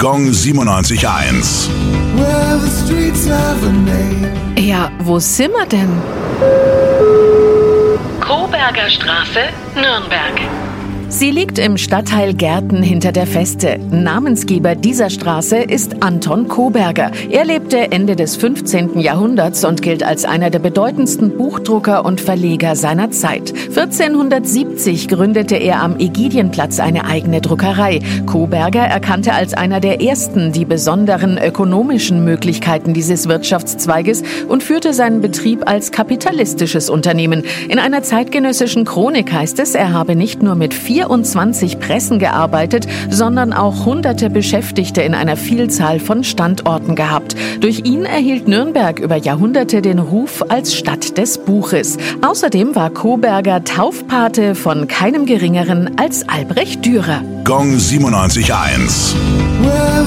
Gong 97.1. Well, the streets have a name. Ja, wo sind wir denn? Koberger Straße, Nürnberg. Sie liegt im Stadtteil Gärten hinter der Feste. Namensgeber dieser Straße ist Anton Koberger. Er lebte Ende des 15. Jahrhunderts und gilt als einer der bedeutendsten Buchdrucker und Verleger seiner Zeit. 1470 gründete er am Ägidienplatz eine eigene Druckerei. Koberger erkannte als einer der ersten die besonderen ökonomischen Möglichkeiten dieses Wirtschaftszweiges und führte seinen Betrieb als kapitalistisches Unternehmen. In einer zeitgenössischen Chronik heißt es, er habe nicht nur mit 24 Pressen gearbeitet, sondern auch hunderte Beschäftigte in einer Vielzahl von Standorten gehabt. Durch ihn erhielt Nürnberg über Jahrhunderte den Ruf als Stadt des Buches. Außerdem war Koberger Taufpate von keinem Geringeren als Albrecht Dürer. Gong 97.1. Well,